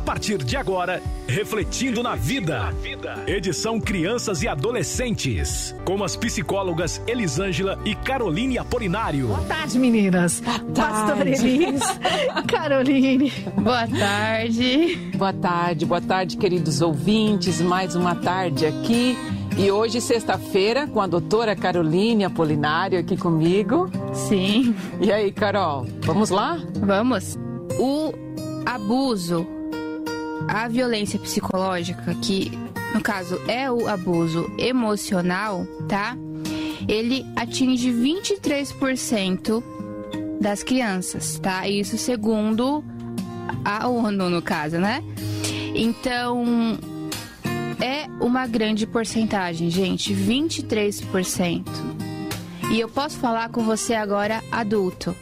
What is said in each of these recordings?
A partir de agora, Refletindo na Vida. Edição Crianças e Adolescentes. Com as psicólogas Elisângela e Caroline Apolinário. Boa tarde, meninas. Boa tarde. Pastor Elis, Caroline. Boa tarde. Boa tarde, boa tarde, queridos ouvintes. Mais uma tarde aqui. E hoje, sexta-feira, com a doutora Caroline Apolinário aqui comigo. Sim. E aí, Carol, vamos lá? Vamos. O abuso, a violência psicológica, que no caso é o abuso emocional, tá? Ele atinge 23% das crianças, tá? Isso segundo a ONU, no caso, né? Então, é uma grande porcentagem, gente, 23%. E eu posso falar com você agora adulto.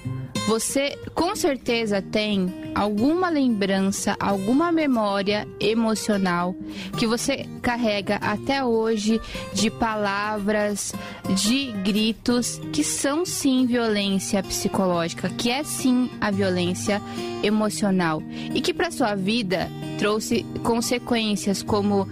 Você com certeza tem alguma lembrança, alguma memória emocional que você carrega até hoje de palavras, de gritos que são sim violência psicológica, que é sim a violência emocional. E que para sua vida trouxe consequências como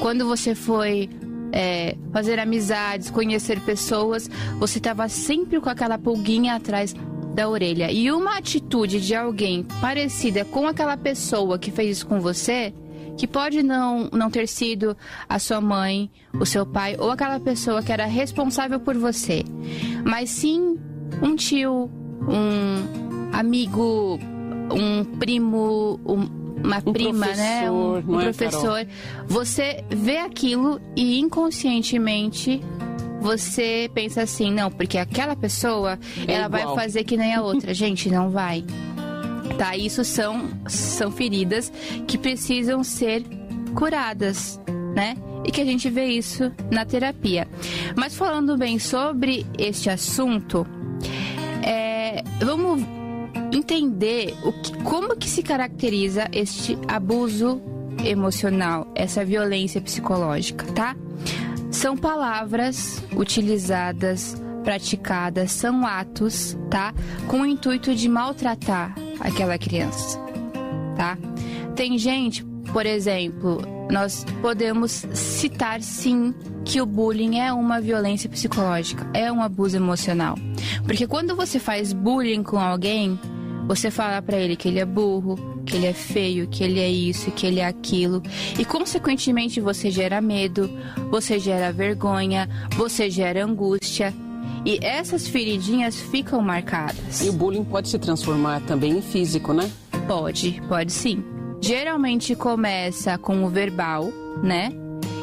quando você foi é, fazer amizades, conhecer pessoas, você estava sempre com aquela pulguinha atrás da orelha. E uma atitude de alguém parecida com aquela pessoa que fez isso com você, que pode não, não ter sido a sua mãe, o seu pai ou aquela pessoa que era responsável por você, mas sim um tio, um amigo, um primo, um, uma Um prima, né? Um, um é, professor. Você vê aquilo e inconscientemente você pensa assim, não, porque aquela pessoa, É ela vai igual. fazer que nem a outra. Gente, não vai. Tá? Isso são, são feridas que precisam ser curadas, né? E que a gente vê isso na terapia. Mas falando bem sobre este assunto, é, vamos entender o que, como que se caracteriza este abuso emocional, essa violência psicológica, tá? São palavras utilizadas, praticadas, são atos, tá? Com o intuito de maltratar aquela criança, tá? Tem gente, por exemplo, nós podemos citar sim que o bullying é uma violência psicológica, é um abuso emocional. Porque quando você faz bullying com alguém, você fala pra ele que ele é burro, que ele é feio, que ele é isso, que ele é aquilo, e consequentemente você gera medo, você gera vergonha, você gera angústia, e essas feridinhas ficam marcadas. E o bullying pode se transformar também em físico, né? Pode, pode sim. Geralmente começa com o verbal, né?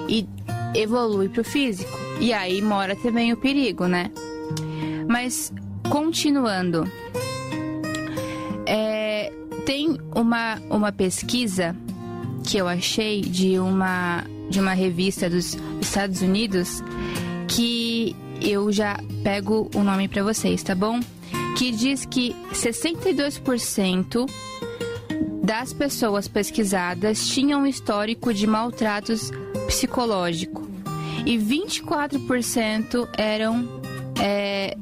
E evolui pro físico. E aí mora também o perigo, né? Mas continuando, tem uma, uma pesquisa que eu achei de uma, de uma revista dos Estados Unidos que eu já pego o nome para vocês, tá bom? Que diz que 62% das pessoas pesquisadas tinham histórico de maltratos psicológico e 24% eram, é,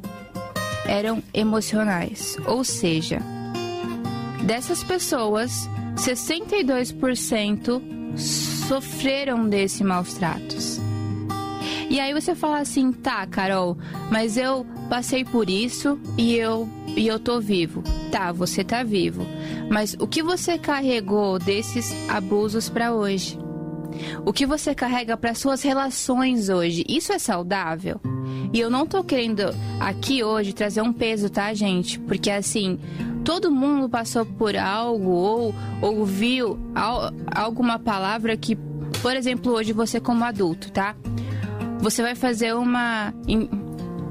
eram emocionais. Ou seja, dessas pessoas, 62% sofreram desse maus tratos. E aí você fala assim, tá, Carol, mas eu passei por isso e eu e eu tô vivo. Tá, você tá vivo. Mas o que você carregou desses abusos pra hoje? O que você carrega para suas relações hoje? Isso é saudável? E eu não tô querendo aqui hoje trazer um peso, tá, gente? Porque assim, todo mundo passou por algo ou ouviu al- alguma palavra que, por exemplo, hoje você como adulto, tá? Você vai fazer uma en-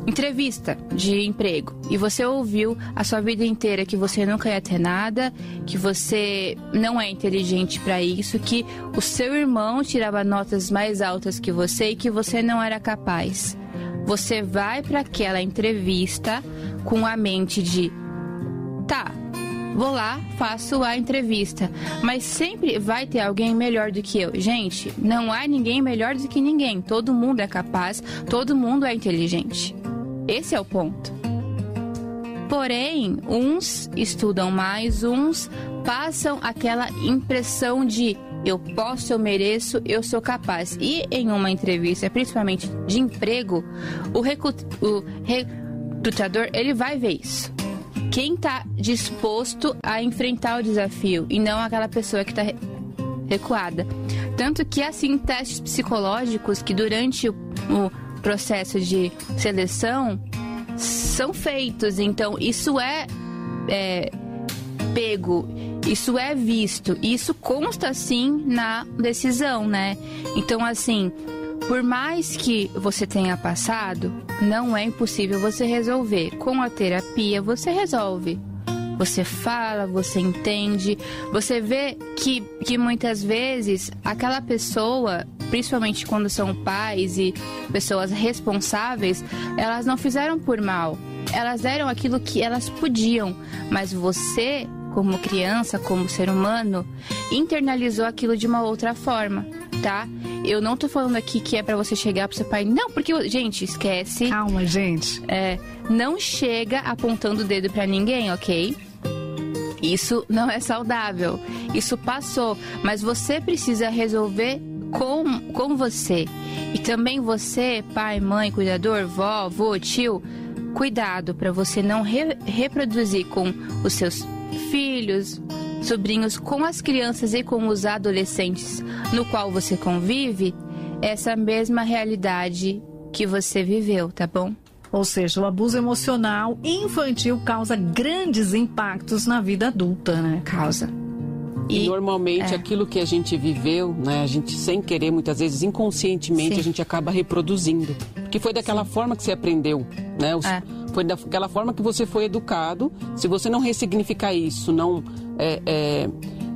entrevista de emprego e você ouviu a sua vida inteira que você nunca ia ter nada, que você não é inteligente para isso, que o seu irmão tirava notas mais altas que você e que você não era capaz. Você vai para aquela entrevista com a mente de tá, vou lá, faço a entrevista. Mas sempre vai ter alguém melhor do que eu. Gente, não há ninguém melhor do que ninguém. Todo mundo é capaz, todo mundo é inteligente. Esse é o ponto. Porém, uns estudam mais, uns passam aquela impressão de eu posso, eu mereço, eu sou capaz. E em uma entrevista, principalmente de emprego, o, recrut o recrutador ele vai ver isso. Quem está disposto a enfrentar o desafio e não aquela pessoa que está recuada. Tanto que, assim, testes psicológicos que durante o, o processo de seleção são feitos. Então, isso é, é pego, isso é visto, isso consta sim na decisão, né? Então, assim, por mais que você tenha passado, não é impossível você resolver. Com a terapia, você resolve. Você fala, você entende, você vê que, que muitas vezes aquela pessoa, principalmente quando são pais e pessoas responsáveis, elas não fizeram por mal. Elas deram aquilo que elas podiam, mas você, como criança, como ser humano, internalizou aquilo de uma outra forma, tá? Eu não tô falando aqui que é para você chegar pro seu pai. Não, porque, gente, esquece. Calma, gente. É, não chega apontando o dedo para ninguém, ok? Isso não é saudável. Isso passou, mas você precisa resolver com, com você. E também você, pai, mãe, cuidador, vó, avô, tio, cuidado para você não re reproduzir com os seus filhos, sobrinhos, com as crianças e com os adolescentes no qual você convive, essa mesma realidade que você viveu, tá bom? Ou seja, o abuso emocional infantil causa grandes impactos na vida adulta, né? Causa. E, e normalmente é. aquilo que a gente viveu, né, a gente sem querer, muitas vezes inconscientemente, Sim. a gente acaba reproduzindo. Que foi daquela Sim. forma que você aprendeu, né? Os, é. Foi daquela forma que você foi educado. Se você não ressignificar isso, não é, é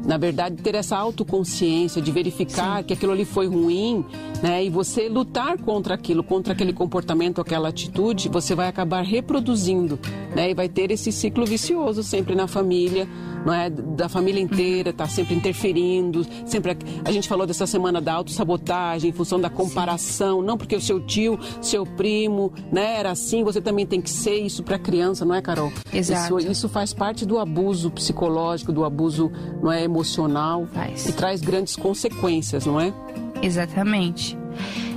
na verdade, ter essa autoconsciência de verificar Sim. que aquilo ali foi ruim, né? E você lutar contra aquilo, contra aquele comportamento, aquela atitude, você vai acabar reproduzindo, né? E vai ter esse ciclo vicioso sempre na família, não é? Da família inteira, tá sempre interferindo, sempre a, a gente falou dessa semana da autossabotagem em função da comparação, Sim. não porque o seu tio, seu primo, né, era assim, você também tem que ser isso para criança, não é, Carol? Exato. Isso, isso faz parte do abuso psicológico, do abuso, não é, emocional faz. e traz grandes consequências, não é? Exatamente.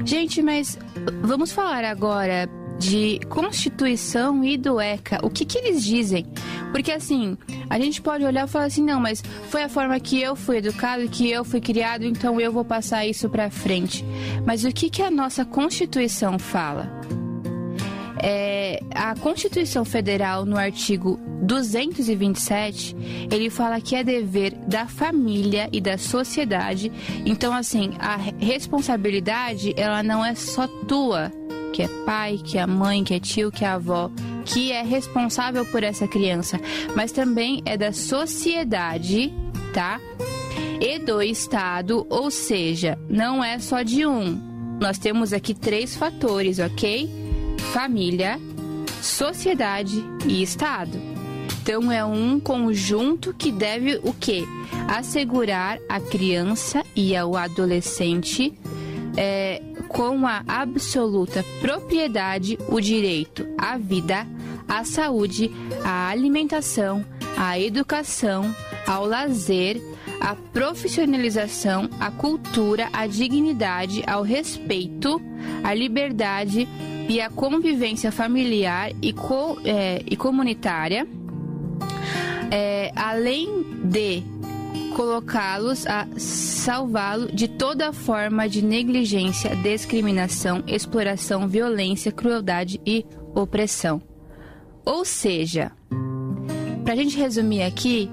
Gente, mas vamos falar agora de Constituição e do ECA. O que, que eles dizem? Porque assim, a gente pode olhar e falar assim, não, mas foi a forma que eu fui educado, que eu fui criado, então eu vou passar isso para frente. Mas o que, que a nossa Constituição fala? É, a Constituição Federal, no artigo 227, ele fala que é dever da família e da sociedade. Então, assim, a responsabilidade, ela não é só tua, que é pai, que é mãe, que é tio, que é avó, que é responsável por essa criança, mas também é da sociedade, tá? E do Estado, ou seja, não é só de um. Nós temos aqui três fatores, ok? Família, sociedade e Estado. Então é um conjunto que deve o quê? Assegurar a criança e ao adolescente é, com a absoluta propriedade o direito à vida, à saúde, à alimentação, à educação, ao lazer, à profissionalização, à cultura, à dignidade, ao respeito, à liberdade e à convivência familiar e, co, é, e comunitária, é, além de colocá-los a salvá-lo de toda forma de negligência, discriminação, exploração, violência, crueldade e opressão. Ou seja, para a gente resumir aqui,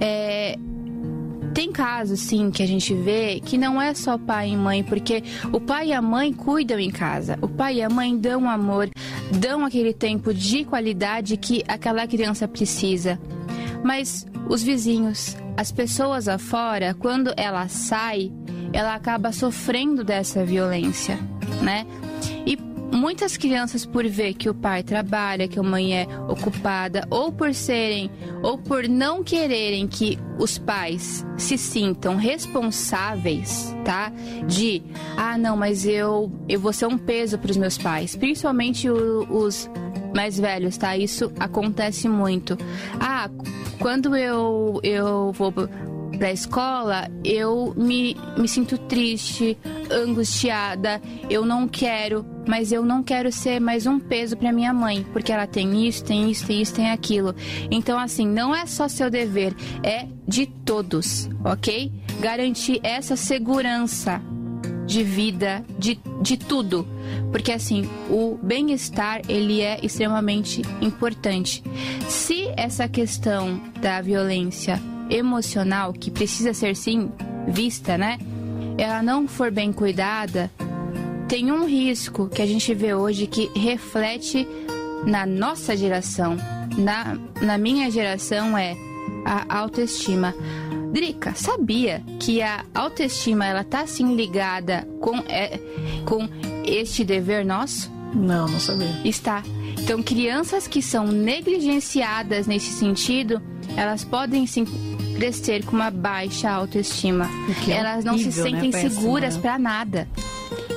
é, tem casos, sim, que a gente vê que não é só pai e mãe, porque o pai e a mãe cuidam em casa. O pai e a mãe dão amor, dão aquele tempo de qualidade que aquela criança precisa. Mas os vizinhos, as pessoas afora, quando ela sai, ela acaba sofrendo dessa violência, né? E muitas crianças por ver que o pai trabalha, que a mãe é ocupada, ou por serem, ou por não quererem que os pais se sintam responsáveis, tá? De, ah, não, mas eu eu vou ser um peso para os meus pais, principalmente o, os mais velhos, tá? Isso acontece muito. Ah, quando eu, eu vou pra escola, eu me, me sinto triste, angustiada, eu não quero, mas eu não quero ser mais um peso para minha mãe, porque ela tem isso, tem isso, tem isso, tem aquilo. Então, assim, não é só seu dever, é de todos, ok? Garantir essa segurança de vida, de, de tudo. Porque assim, o bem-estar, ele é extremamente importante. Se essa questão da violência emocional, que precisa ser sim vista, né? Ela não for bem cuidada, tem um risco que a gente vê hoje que reflete na nossa geração, na, na minha geração é a autoestima. Drica, sabia que a autoestima ela tá assim ligada com, é, com este dever nosso? Não, não sabia. Está. Então, crianças que são negligenciadas nesse sentido, elas podem sim crescer com uma baixa autoestima. É elas não se né, sentem né? seguras para nada.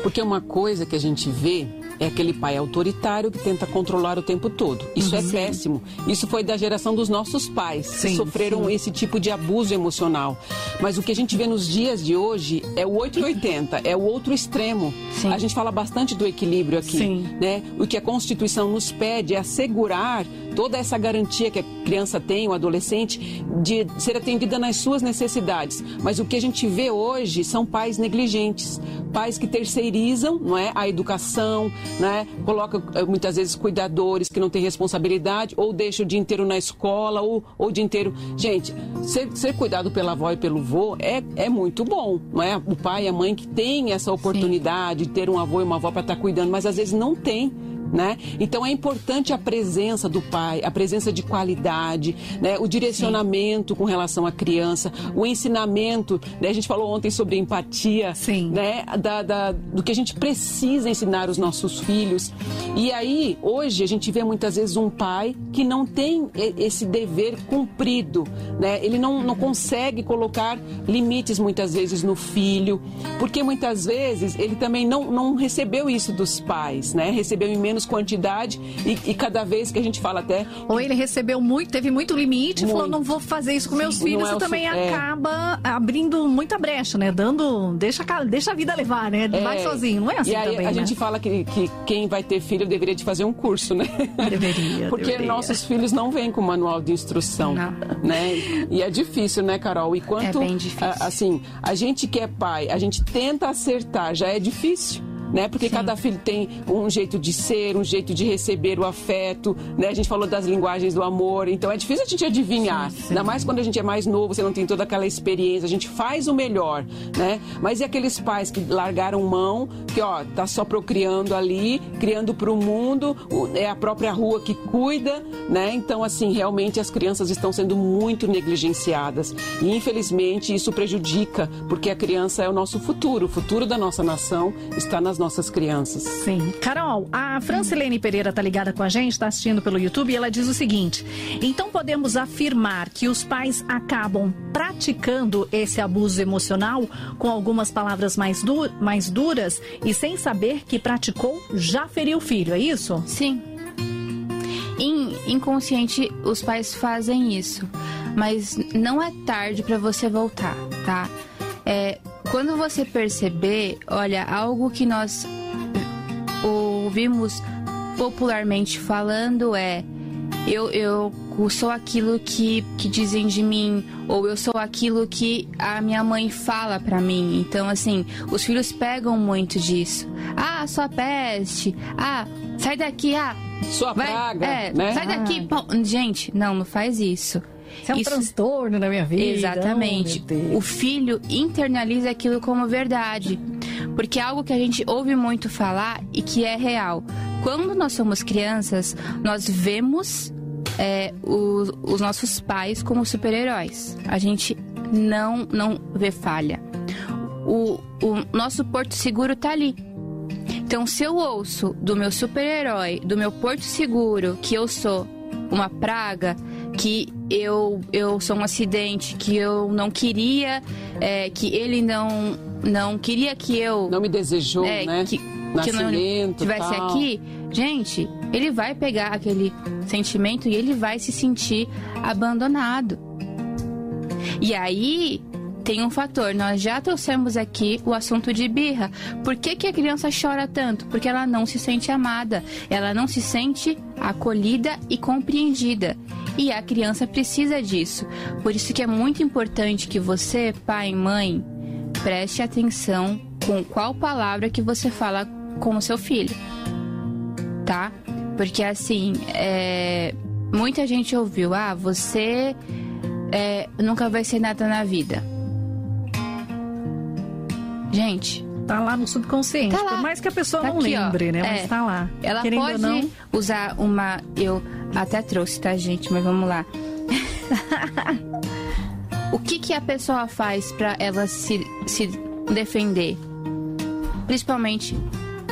Porque uma coisa que a gente vê é aquele pai autoritário que tenta controlar o tempo todo. Isso é uhum. é péssimo. Isso foi da geração dos nossos pais, sim, que sofreram sim. esse tipo de abuso emocional. Mas o que a gente vê nos dias de hoje é o 880, é o outro extremo. Sim. A gente fala bastante do equilíbrio aqui, né? O que a Constituição nos pede é assegurar toda essa garantia que a criança tem, o adolescente, de ser atendida nas suas necessidades. Mas o que a gente vê hoje são pais negligentes, pais que terceirizam, não é, a educação, né? Coloca eh, muitas vezes cuidadores que não têm responsabilidade ou deixa o dia inteiro na escola ou, ou o dia inteiro. Gente, ser, ser cuidado pela avó e pelo vô é, é muito bom, não é? O pai e a mãe que tem essa oportunidade Sim. de ter um avô e uma avó para estar tá cuidando, mas às vezes não tem né? Então é importante a presença do pai, a presença de qualidade, né? O direcionamento Sim. com relação à criança, o ensinamento, né? A gente falou ontem sobre empatia, Sim. né? Da, da, do que a gente precisa ensinar os nossos filhos. E aí, hoje, a gente vê muitas vezes um pai que não tem esse dever cumprido, né? Ele não, não consegue colocar limites muitas vezes no filho, porque muitas vezes ele também não, não recebeu isso dos pais, né? Recebeu em menos menos quantidade e, e, cada vez que a gente fala até. Ou ele recebeu muito, teve muito limite, muito. falou, não vou fazer isso com meus Sim, filhos, é e também. É. acaba abrindo muita brecha, né? Dando. Deixa, deixa a vida levar, né? É. Vai sozinho. Não é assim e aí, também. A né? gente fala que, que quem vai ter filho deveria de fazer um curso, né? Deveria. Porque deveria. nossos filhos não vêm com manual de instrução. Não. Né? E é difícil, né, Carol? E quanto. É bem difícil. assim, a gente que é pai, a gente tenta acertar, já é difícil né? Porque Sim. cada filho tem um jeito de ser, um jeito de receber o afeto, né? A gente falou das linguagens do amor, então é difícil a gente adivinhar. Sim, sim. Ainda mais quando a gente é mais novo, você não tem toda aquela experiência, a gente faz o melhor, né? Mas e aqueles pais que largaram mão, que ó, tá só procriando ali, criando para o mundo, é a própria rua que cuida, né? Então assim, realmente as crianças estão sendo muito negligenciadas. E infelizmente isso prejudica, porque a criança é o nosso futuro, o futuro da nossa nação está nas nossas crianças. Sim. Carol, a Francilene Pereira está ligada com a gente, está assistindo pelo YouTube e ela diz o seguinte: então podemos afirmar que os pais acabam praticando esse abuso emocional com algumas palavras mais, du mais duras e sem saber que praticou já feriu o filho, é isso? Sim. In inconsciente, os pais fazem isso, mas não é tarde para você voltar, tá? É, quando você perceber, olha, algo que nós ouvimos popularmente falando é eu, eu sou aquilo que, que dizem de mim, ou eu sou aquilo que a minha mãe fala para mim. Então, assim, os filhos pegam muito disso. Ah, sua peste. Ah, sai daqui. Ah, sua vai, praga. É, né? sai daqui. Ah. Gente, não, não faz isso. Isso é um Isso... transtorno na minha vida. Exatamente. Oh, o filho internaliza aquilo como verdade. Porque é algo que a gente ouve muito falar e que é real. Quando nós somos crianças, nós vemos é, os, os nossos pais como super-heróis. A gente não, não vê falha. O, o nosso porto seguro tá ali. Então, se eu ouço do meu super-herói, do meu porto seguro, que eu sou uma praga, que eu, eu sou um acidente, que eu não queria, é, que ele não, não queria que eu. Não me desejou, é, né? Que, que não estivesse aqui, gente, ele vai pegar aquele sentimento e ele vai se sentir abandonado. E aí tem um fator, nós já trouxemos aqui o assunto de birra. Por que, que a criança chora tanto? Porque ela não se sente amada, ela não se sente acolhida e compreendida. E a criança precisa disso. Por isso que é muito importante que você, pai e mãe, preste atenção com qual palavra que você fala com o seu filho. Tá? Porque assim, é... muita gente ouviu, ah, você é, nunca vai ser nada na vida. Gente, tá lá no subconsciente. Tá lá. Por mais que a pessoa tá não aqui, lembre, ó, né? Mas é, tá lá. Ela Querendo pode não... usar uma. Eu até trouxe, tá, gente? Mas vamos lá. o que, que a pessoa faz para ela se, se defender? Principalmente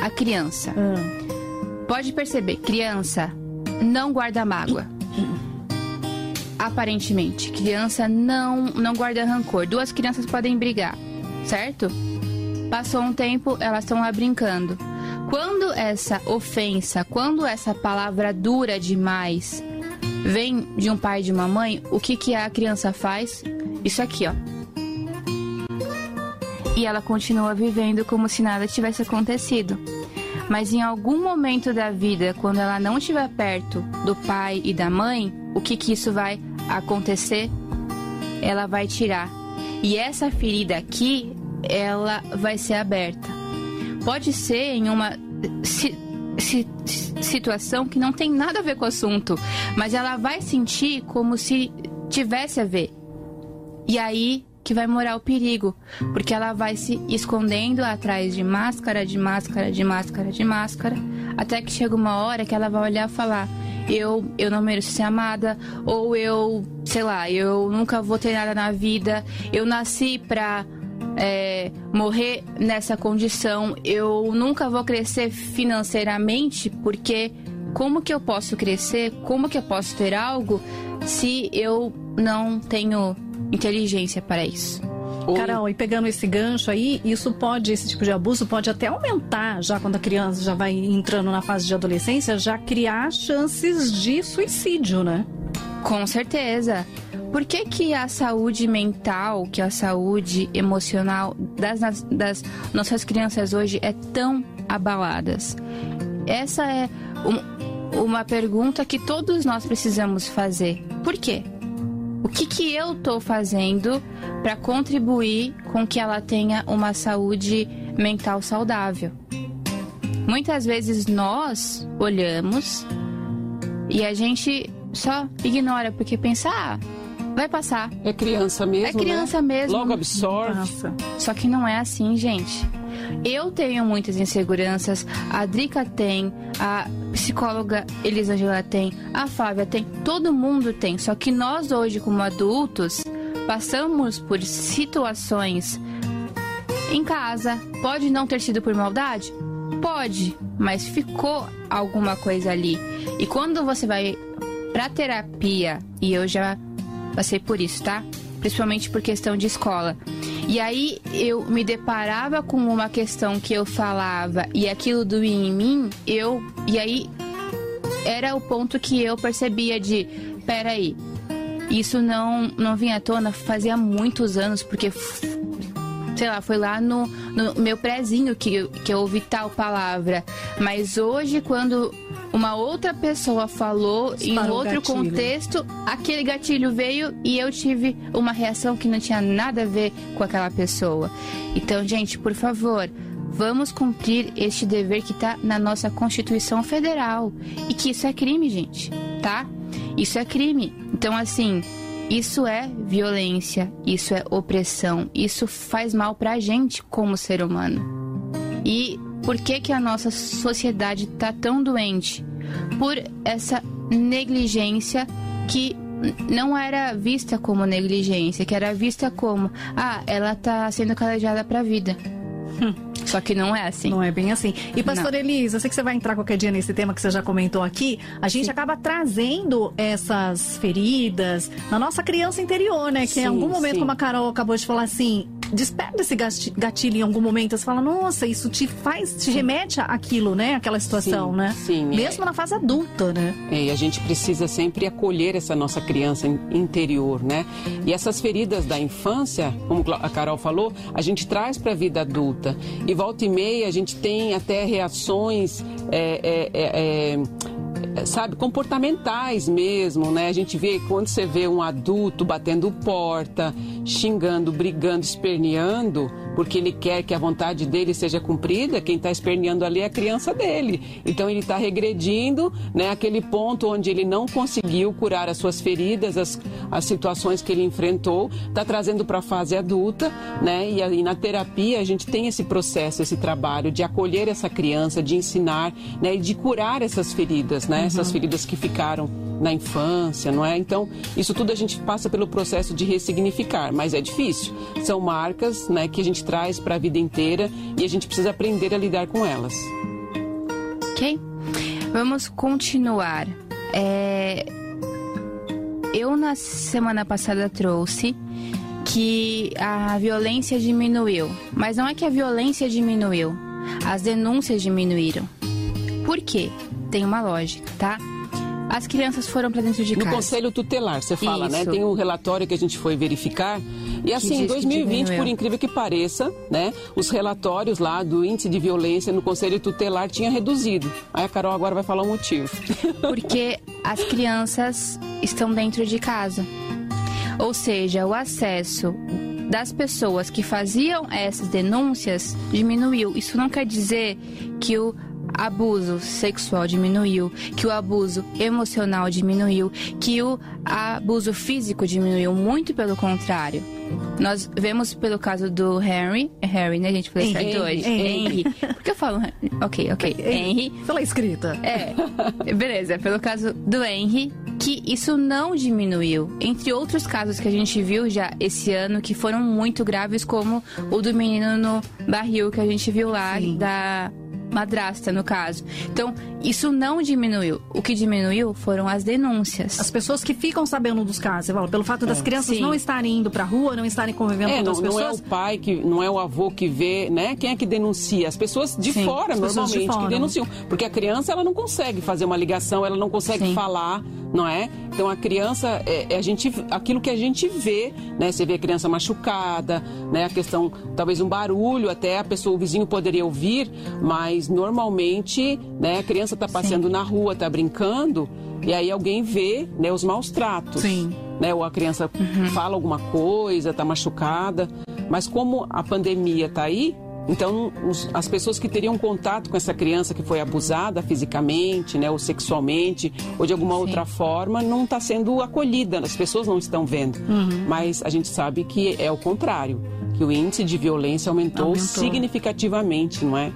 a criança. Hum. Pode perceber, criança não guarda mágoa. Aparentemente, criança não não guarda rancor. Duas crianças podem brigar, certo? Passou um tempo, elas estão lá brincando. Quando essa ofensa, quando essa palavra dura demais vem de um pai e de uma mãe, o que, que a criança faz? Isso aqui, ó. E ela continua vivendo como se nada tivesse acontecido. Mas em algum momento da vida, quando ela não estiver perto do pai e da mãe, o que, que isso vai acontecer? Ela vai tirar. E essa ferida aqui ela vai ser aberta. Pode ser em uma si, si, situação que não tem nada a ver com o assunto, mas ela vai sentir como se tivesse a ver. E aí que vai morar o perigo, porque ela vai se escondendo atrás de máscara, de máscara, de máscara, de máscara, até que chega uma hora que ela vai olhar e falar: eu, eu não mereço ser amada, ou eu, sei lá, eu nunca vou ter nada na vida, eu nasci pra é, morrer nessa condição, eu nunca vou crescer financeiramente, porque como que eu posso crescer? Como que eu posso ter algo se eu não tenho inteligência para isso? Carol, e pegando esse gancho aí, isso pode, esse tipo de abuso pode até aumentar, já quando a criança já vai entrando na fase de adolescência, já criar chances de suicídio, né? Com certeza. Por que, que a saúde mental, que a saúde emocional das, das nossas crianças hoje é tão abaladas? Essa é um, uma pergunta que todos nós precisamos fazer. Por quê? O que, que eu estou fazendo para contribuir com que ela tenha uma saúde mental saudável? Muitas vezes nós olhamos e a gente só ignora porque pensa, ah, vai passar. É criança mesmo. É criança né? mesmo. Logo absorve. Nossa. Só que não é assim, gente. Eu tenho muitas inseguranças, a Drica tem, a psicóloga Elisângela tem, a Flávia tem, todo mundo tem. Só que nós hoje, como adultos, passamos por situações em casa. Pode não ter sido por maldade? Pode, mas ficou alguma coisa ali. E quando você vai pra terapia, e eu já passei por isso, tá? Principalmente por questão de escola. E aí eu me deparava com uma questão que eu falava e aquilo doía em mim, eu. E aí era o ponto que eu percebia de: peraí, isso não, não vinha à tona fazia muitos anos, porque sei lá, foi lá no, no meu prézinho que, que eu ouvi tal palavra. Mas hoje, quando uma outra pessoa falou em outro contexto, aquele gatilho veio e eu tive uma reação que não tinha nada a ver com aquela pessoa. Então, gente, por favor, vamos cumprir este dever que está na nossa Constituição Federal. E que isso é crime, gente, tá? Isso é crime. Então, assim, isso é violência, isso é opressão, isso faz mal pra gente como ser humano. E por que, que a nossa sociedade está tão doente? Por essa negligência que não era vista como negligência, que era vista como, ah, ela está sendo calejada para a vida. Hum. Só que não é assim. Não é bem assim. E, pastor. Elisa, eu sei que você vai entrar qualquer dia nesse tema que você já comentou aqui. A gente sim. acaba trazendo essas feridas na nossa criança interior, né? Que sim, em algum momento, sim. como a Carol acabou de falar assim, desperta esse gatilho em algum momento. Você fala, nossa, isso te faz, te remete àquilo, né? Aquela situação, sim, né? Sim. Mesmo é. na fase adulta, né? É, e a gente precisa sempre acolher essa nossa criança interior, né? E essas feridas da infância, como a Carol falou, a gente traz para a vida adulta. E volta e meia a gente tem até reações. É, é, é, é sabe, comportamentais mesmo, né? A gente vê quando você vê um adulto batendo porta, xingando, brigando, esperneando, porque ele quer que a vontade dele seja cumprida, quem está esperneando ali é a criança dele. Então ele está regredindo, né? Aquele ponto onde ele não conseguiu curar as suas feridas, as, as situações que ele enfrentou, está trazendo para a fase adulta, né? E, e na terapia a gente tem esse processo, esse trabalho de acolher essa criança, de ensinar, né? E de curar essas feridas, né? Uhum. Essas feridas que ficaram na infância, não é? Então, isso tudo a gente passa pelo processo de ressignificar, mas é difícil. São marcas, né, que a gente traz para a vida inteira e a gente precisa aprender a lidar com elas. Ok? Vamos continuar. É... Eu, na semana passada, trouxe que a violência diminuiu. Mas não é que a violência diminuiu, as denúncias diminuíram. Por quê? Tem uma lógica, tá? As crianças foram para dentro de no casa. No conselho tutelar, você fala, né? Isso. né? Tem um relatório que a gente foi verificar. E assim, em 2020, por incrível que pareça, né? Os relatórios lá do índice de violência no conselho tutelar tinha reduzido. Aí a Carol agora vai falar o motivo. Porque as crianças estão dentro de casa. Ou seja, o acesso das pessoas que faziam essas denúncias diminuiu. Isso não quer dizer que o abuso sexual diminuiu, que o abuso emocional diminuiu, que o abuso físico diminuiu, muito pelo contrário. Nós vemos pelo caso do Henry, Harry, né, a gente falou certo hoje? Henry. Por que eu falo? Ok, ok. Henry. Pela escrita. É. Beleza, pelo caso do Henry, que isso não diminuiu. Entre outros casos que a gente viu já esse ano, que foram muito graves, como o do menino no barril que a gente viu lá, Sim. da madrasta, no caso. Então, isso não diminuiu. O que diminuiu foram as denúncias. As pessoas que ficam sabendo dos casos, falo, pelo fato das é, crianças sim. não estarem indo pra rua, não estarem convivendo é, com não, pessoas. Não é o pai, que, não é o avô que vê, né? Quem é que denuncia? As pessoas de sim, fora, normalmente, de fora. que denunciam. Porque a criança, ela não consegue fazer uma ligação, ela não consegue sim. falar, não é? Então, a criança, é, é, a gente, aquilo que a gente vê, né? Você vê a criança machucada, né? A questão, talvez um barulho, até a pessoa, o vizinho poderia ouvir, mas normalmente, né? A criança está passeando Sim. na rua, está brincando, e aí alguém vê, né? Os maus tratos. Sim. Né? Ou a criança uhum. fala alguma coisa, está machucada. Mas como a pandemia está aí, então, as pessoas que teriam contato com essa criança que foi abusada fisicamente, né, ou sexualmente, ou de alguma Sim. outra forma, não está sendo acolhida, as pessoas não estão vendo. Uhum. Mas a gente sabe que é o contrário, que o índice de violência aumentou, aumentou. significativamente, não é?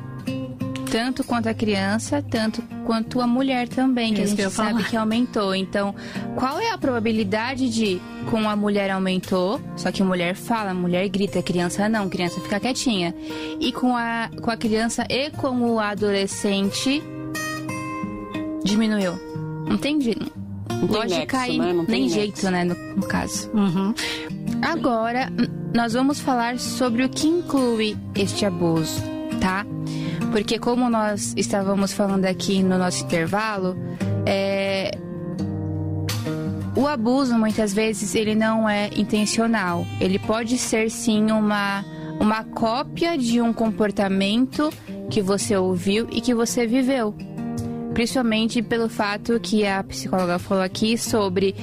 Tanto quanto a criança, tanto quanto a mulher também, que Isso a gente que sabe falar. que aumentou. Então, qual é a probabilidade de com a mulher aumentou, só que a mulher fala, a mulher grita, a criança não, a criança fica quietinha. E com a, com a criança e com o adolescente diminuiu. Não tem, não lógica aí, né? nem nexo. jeito, né, no, no caso. Uhum. Agora, nós vamos falar sobre o que inclui este abuso, tá? Porque como nós estávamos falando aqui no nosso intervalo, é, o abuso muitas vezes ele não é intencional. Ele pode ser sim uma uma cópia de um comportamento que você ouviu e que você viveu. Principalmente pelo fato que a psicóloga falou aqui sobre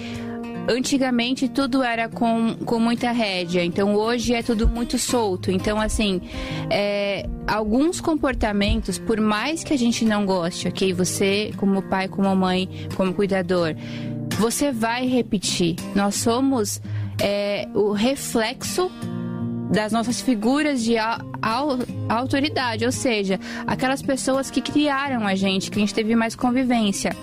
antigamente tudo era com, com muita rédea, então hoje é tudo muito solto. Então, assim, é, alguns comportamentos, por mais que a gente não goste, ok? Você, como pai, como mãe, como cuidador, você vai repetir. Nós somos é, o reflexo das nossas figuras de autoridade, ou seja, aquelas pessoas que criaram a gente, que a gente teve mais convivência.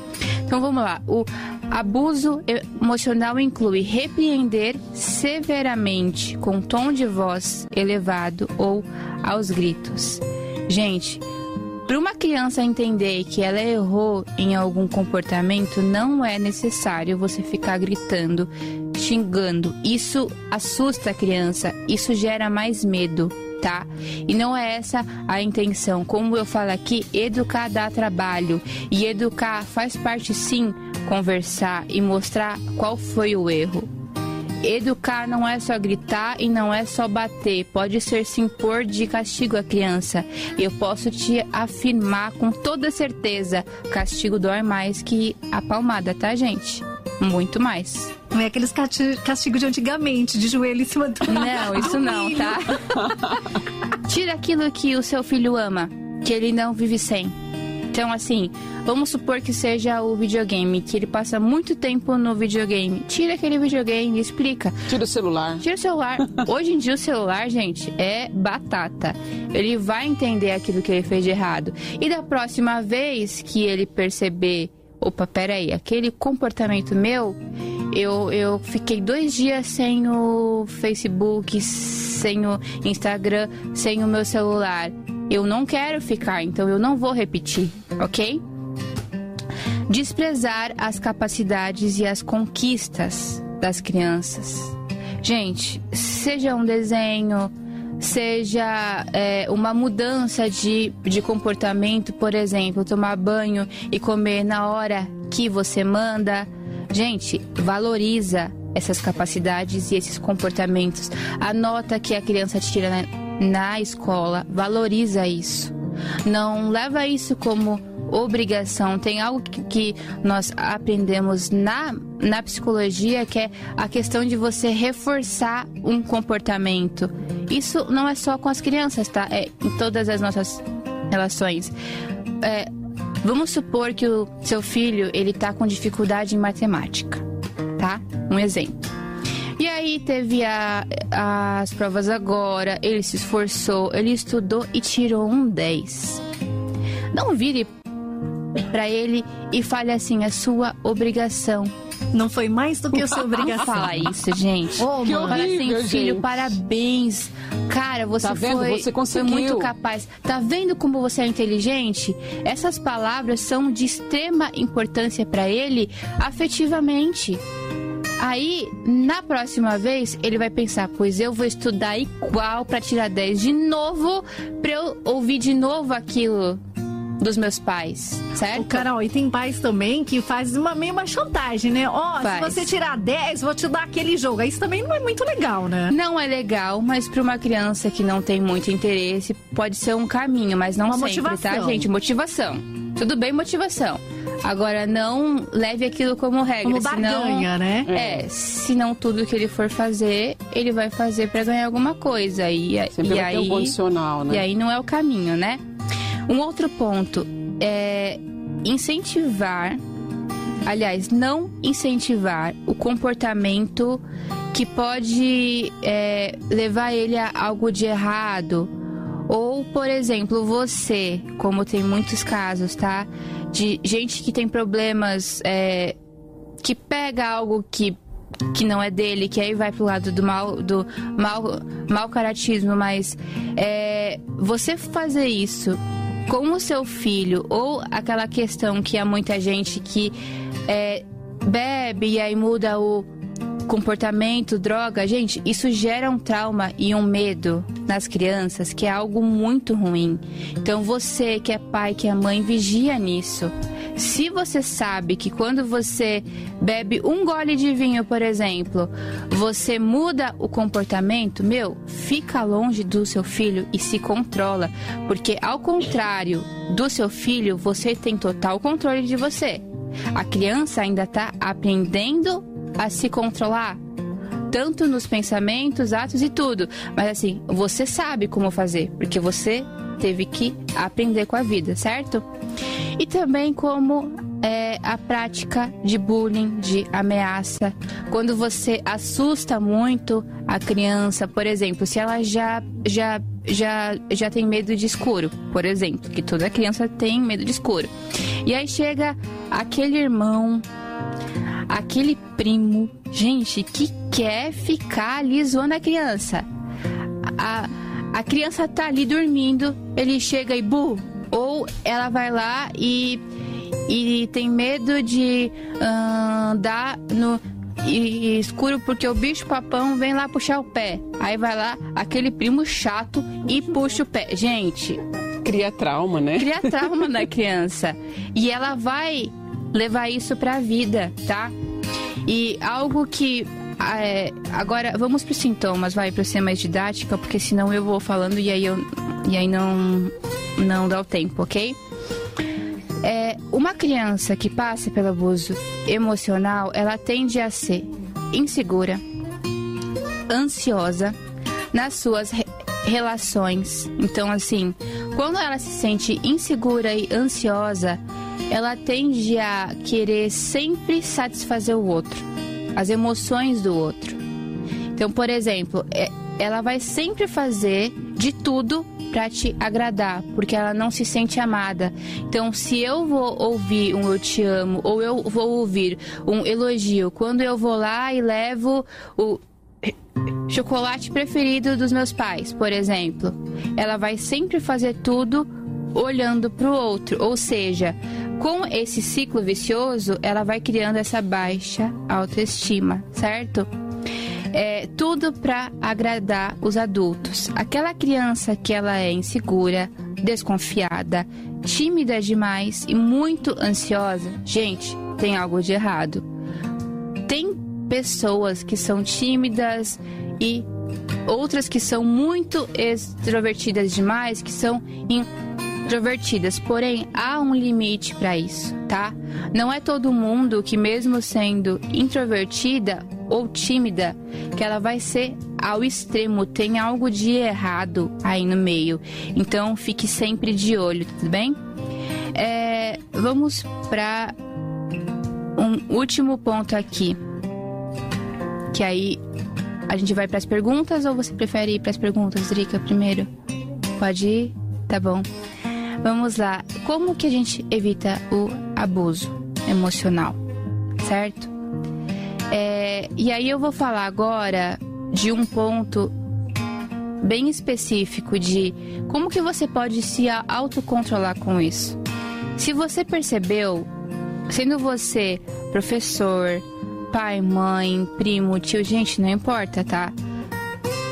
Então vamos lá. O abuso emocional inclui repreender severamente com tom de voz elevado ou aos gritos. Gente, para uma criança entender que ela errou em algum comportamento, não é necessário você ficar gritando xingando. Isso assusta a criança, isso gera mais medo. Tá? E não é essa a intenção. Como eu falo aqui, educar dá trabalho. E educar faz parte sim conversar e mostrar qual foi o erro. Educar não é só gritar e não é só bater, pode ser se impor de castigo à criança. Eu posso te afirmar com toda certeza: castigo dói mais que a palmada, tá, gente? Muito mais. Não é aqueles castigos de antigamente, de joelho em cima do. Não, isso não, tá? Tira aquilo que o seu filho ama, que ele não vive sem. Então, assim, vamos supor que seja o videogame, que ele passa muito tempo no videogame. Tira aquele videogame, explica. Tira o celular. Tira o celular. Hoje em dia o celular, gente, é batata. Ele vai entender aquilo que ele fez de errado. E da próxima vez que ele perceber, opa, peraí, aquele comportamento meu, eu, eu fiquei dois dias sem o Facebook, sem o Instagram, sem o meu celular. Eu não quero ficar, então eu não vou repetir, ok? Desprezar as capacidades e as conquistas das crianças. Gente, seja um desenho, seja é, uma mudança de, de comportamento, por exemplo, tomar banho e comer na hora que você manda. Gente, valoriza essas capacidades e esses comportamentos. A nota que a criança tira na, na escola, valoriza isso. Não leva isso como obrigação. Tem algo que, que, nós aprendemos na, na psicologia que é a questão de você reforçar um comportamento. Isso não é só com as crianças, tá? É em todas as nossas relações. É, vamos supor que o seu filho ele tá com dificuldade em matemática, tá? Um exemplo. E aí teve a, as provas agora, ele se esforçou, ele estudou e tirou um 10. Não vire para ele e fale assim, a sua obrigação. Não foi mais do que a sua obrigação. Fala isso, gente. Oh, que Fala assim, filho, gente. parabéns. Cara, você tá vendo? foi, você foi muito capaz. Tá vendo como você é inteligente? Essas palavras são de extrema importância para ele afetivamente. Aí, na próxima vez, ele vai pensar: pois eu vou estudar igual para tirar 10 de novo, para eu ouvir de novo aquilo dos meus pais, certo? Carol, e tem pais também que fazem uma meio uma chantagem, né? Ó, oh, se você tirar 10, vou te dar aquele jogo. Isso também não é muito legal, né? Não é legal, mas para uma criança que não tem muito interesse, pode ser um caminho, mas não uma sempre, tá, motivação. tá, gente? Motivação. Tudo bem, motivação. Agora, não leve aquilo como regra. Como barganha, senão, né? É, senão tudo que ele for fazer, ele vai fazer para ganhar alguma coisa. E, Sempre e vai aí, ter um condicional, né? E aí não é o caminho, né? Um outro ponto é incentivar, aliás, não incentivar o comportamento que pode é, levar ele a algo de errado. Ou, por exemplo, você, como tem muitos casos, tá? De gente que tem problemas, é, que pega algo que que não é dele, que aí vai pro lado do mal, do mal, mal caratismo, mas é, você fazer isso com o seu filho, ou aquela questão que há muita gente que é, bebe e aí muda o comportamento, droga, gente, isso gera um trauma e um medo nas crianças que é algo muito ruim. Então você que é pai, que é mãe, vigia nisso. Se você sabe que quando você bebe um gole de vinho, por exemplo, você muda o comportamento, meu, fica longe do seu filho e se controla, porque ao contrário do seu filho, você tem total controle de você. A criança ainda está aprendendo a se controlar, tanto nos pensamentos, atos e tudo. Mas assim, você sabe como fazer, porque você teve que aprender com a vida, certo? E também como é, a prática de bullying, de ameaça. Quando você assusta muito a criança, por exemplo, se ela já, já, já, já tem medo de escuro, por exemplo, que toda criança tem medo de escuro. E aí chega aquele irmão, aquele primo, gente, que quer ficar ali zoando a criança. A, a criança tá ali dormindo, ele chega e bu, ou ela vai lá e, e tem medo de andar no e escuro porque o bicho papão vem lá puxar o pé. Aí vai lá aquele primo chato e puxa o pé. Gente, cria trauma, né? Cria trauma na criança. E ela vai levar isso pra vida, tá? E algo que é, agora vamos para os sintomas, vai para ser mais didática, porque senão eu vou falando e aí eu e aí não não dá o tempo, ok? É, uma criança que passa pelo abuso emocional, ela tende a ser insegura, ansiosa nas suas re relações. Então, assim, quando ela se sente insegura e ansiosa, ela tende a querer sempre satisfazer o outro, as emoções do outro. Então, por exemplo, é, ela vai sempre fazer de tudo para te agradar, porque ela não se sente amada. Então, se eu vou ouvir um eu te amo ou eu vou ouvir um elogio, quando eu vou lá e levo o chocolate preferido dos meus pais, por exemplo, ela vai sempre fazer tudo olhando para o outro, ou seja, com esse ciclo vicioso, ela vai criando essa baixa autoestima, certo? É, tudo para agradar os adultos. Aquela criança que ela é insegura, desconfiada, tímida demais e muito ansiosa, gente, tem algo de errado. Tem pessoas que são tímidas e outras que são muito extrovertidas demais, que são introvertidas. Porém, há um limite para isso, tá? Não é todo mundo que, mesmo sendo introvertida ou tímida, que ela vai ser ao extremo. Tem algo de errado aí no meio. Então, fique sempre de olho, tudo bem? É, vamos para um último ponto aqui que aí a gente vai para as perguntas ou você prefere ir para as perguntas, Drica, primeiro? Pode ir? Tá bom. Vamos lá. Como que a gente evita o abuso emocional, certo? É, e aí eu vou falar agora de um ponto bem específico de como que você pode se autocontrolar com isso. Se você percebeu, sendo você professor, pai, mãe, primo, tio, gente, não importa, tá?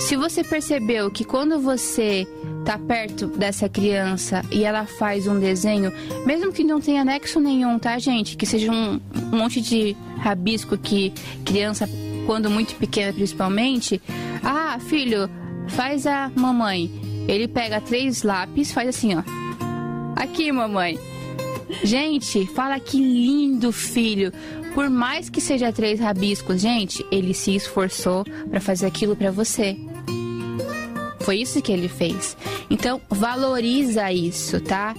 Se você percebeu que quando você tá perto dessa criança e ela faz um desenho, mesmo que não tenha anexo nenhum, tá, gente? Que seja um, um monte de rabisco que criança, quando muito pequena principalmente, ah, filho, faz a mamãe. Ele pega três lápis, faz assim, ó. Aqui, mamãe. Gente, fala que lindo, filho. Por mais que seja três rabiscos, gente, ele se esforçou para fazer aquilo para você. Foi isso que ele fez. Então, valoriza isso, tá?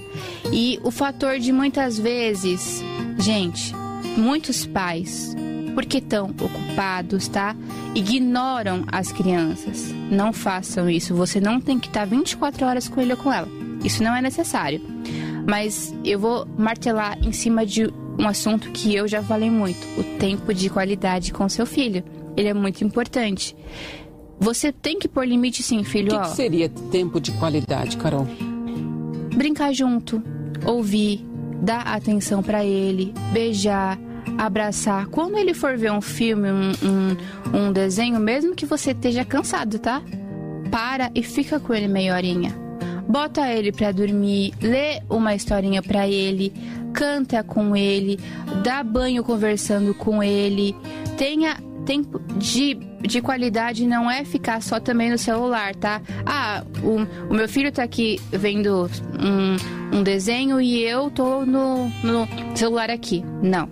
E o fator de muitas vezes, gente, muitos pais, porque estão ocupados, tá? Ignoram as crianças. Não façam isso. Você não tem que estar 24 horas com ele ou com ela. Isso não é necessário. Mas eu vou martelar em cima de um assunto que eu já falei muito: o tempo de qualidade com seu filho. Ele é muito importante. Você tem que pôr limite sim, filho. O que, que seria tempo de qualidade, Carol? Brincar junto, ouvir, dar atenção para ele, beijar, abraçar. Quando ele for ver um filme, um, um, um desenho, mesmo que você esteja cansado, tá? Para e fica com ele meia horinha. Bota ele para dormir, lê uma historinha para ele, canta com ele, dá banho conversando com ele, tenha tempo de, de qualidade não é ficar só também no celular, tá? Ah, o, o meu filho tá aqui vendo um, um desenho e eu tô no, no celular aqui. Não.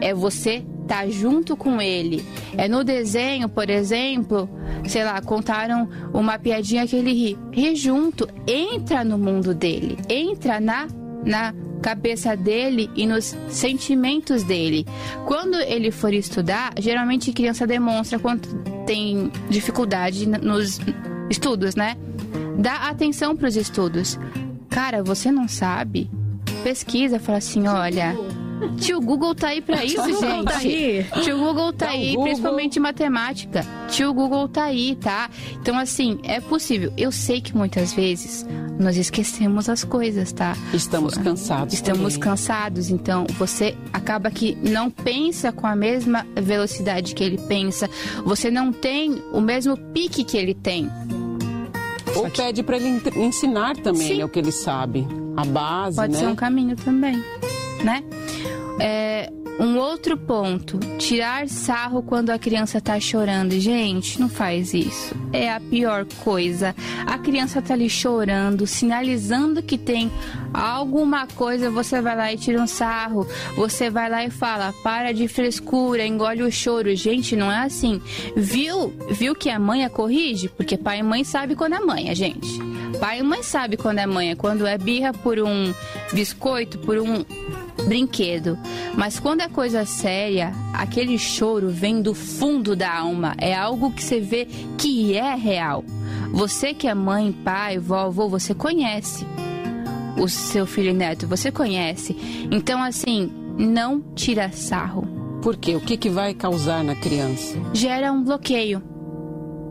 É você tá junto com ele. É no desenho, por exemplo, sei lá, contaram uma piadinha que ele ri. Ri junto, entra no mundo dele, entra na na cabeça dele e nos sentimentos dele. Quando ele for estudar, geralmente criança demonstra quando tem dificuldade nos estudos, né? Dá atenção para os estudos. Cara, você não sabe? Pesquisa, fala assim, olha, Tio Google tá aí pra isso, gente. Tá aí. Tio Google tá, aí, Google. principalmente matemática. Tio Google tá aí, tá? Então, assim, é possível. Eu sei que muitas vezes nós esquecemos as coisas, tá? Estamos cansados. Estamos também. cansados, então você acaba que não pensa com a mesma velocidade que ele pensa, você não tem o mesmo pique que ele tem. Ou que... pede para ele ensinar também né, o que ele sabe, a base, Pode né? ser um caminho também, né? É, um outro ponto, tirar sarro quando a criança tá chorando. Gente, não faz isso. É a pior coisa. A criança tá ali chorando, sinalizando que tem alguma coisa, você vai lá e tira um sarro. Você vai lá e fala: "Para de frescura, engole o choro". Gente, não é assim. Viu? Viu que a mãe a corrige? Porque pai e mãe sabe quando é mãe, gente. Pai e mãe sabe quando é mãe, quando é birra por um biscoito, por um brinquedo. Mas quando é coisa séria, aquele choro vem do fundo da alma. É algo que você vê que é real. Você que é mãe, pai, vovô, você conhece o seu filho e neto, você conhece. Então, assim, não tira sarro. Por quê? O que, que vai causar na criança? Gera um bloqueio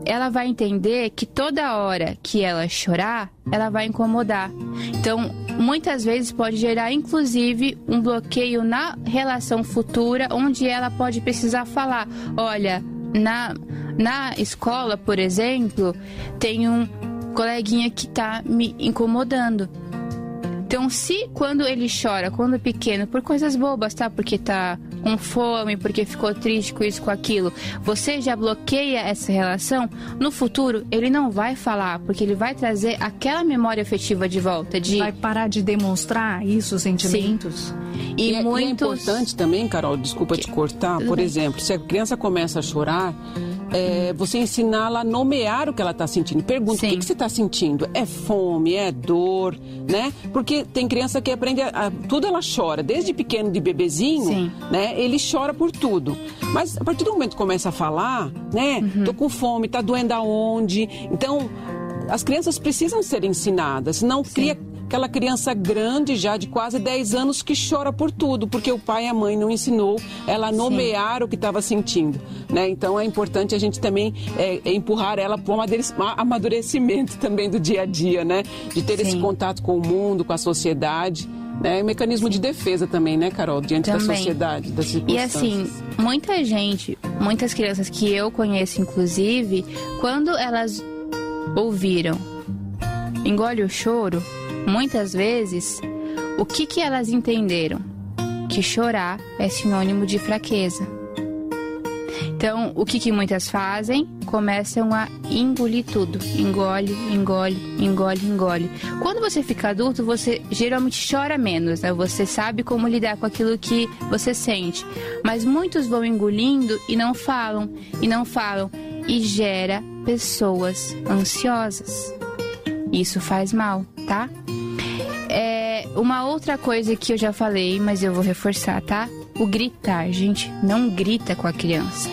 ela vai entender que toda hora que ela chorar, ela vai incomodar. Então, muitas vezes pode gerar inclusive um bloqueio na relação futura, onde ela pode precisar falar: olha, na, na escola, por exemplo, tem um coleguinha que está me incomodando. Então, se quando ele chora, quando pequeno, por coisas bobas, tá? Porque tá com fome, porque ficou triste com isso, com aquilo, você já bloqueia essa relação, no futuro ele não vai falar, porque ele vai trazer aquela memória afetiva de volta. De... Vai parar de demonstrar isso, os sentimentos. Sim. E, e, muitos... e é importante também, Carol, desculpa te cortar, por exemplo, se a criança começa a chorar, é, você ensiná-la a nomear o que ela está sentindo. Pergunta, Sim. o que, que você está sentindo? É fome, é dor, né? Porque tem criança que aprende, a, a, tudo ela chora, desde pequeno, de bebezinho, Sim. né? Ele chora por tudo. Mas a partir do momento que começa a falar, né? Uhum. Tô com fome, tá doendo aonde? Então, as crianças precisam ser ensinadas, não Sim. cria aquela criança grande já de quase 10 anos que chora por tudo, porque o pai e a mãe não ensinou ela a nomear Sim. o que estava sentindo. Né? Então é importante a gente também é, é empurrar ela para um amadurecimento também do dia a dia, né? De ter Sim. esse contato com o mundo, com a sociedade. Né? Um mecanismo de defesa também, né, Carol? Diante também. da sociedade, das circunstâncias. E assim, muita gente, muitas crianças que eu conheço, inclusive, quando elas ouviram engole o choro, Muitas vezes, o que, que elas entenderam? Que chorar é sinônimo de fraqueza. Então, o que, que muitas fazem? Começam a engolir tudo. Engole, engole, engole, engole. Quando você fica adulto, você geralmente chora menos, né? Você sabe como lidar com aquilo que você sente. Mas muitos vão engolindo e não falam, e não falam. E gera pessoas ansiosas. Isso faz mal, tá? É, uma outra coisa que eu já falei, mas eu vou reforçar, tá? O gritar, gente, não grita com a criança.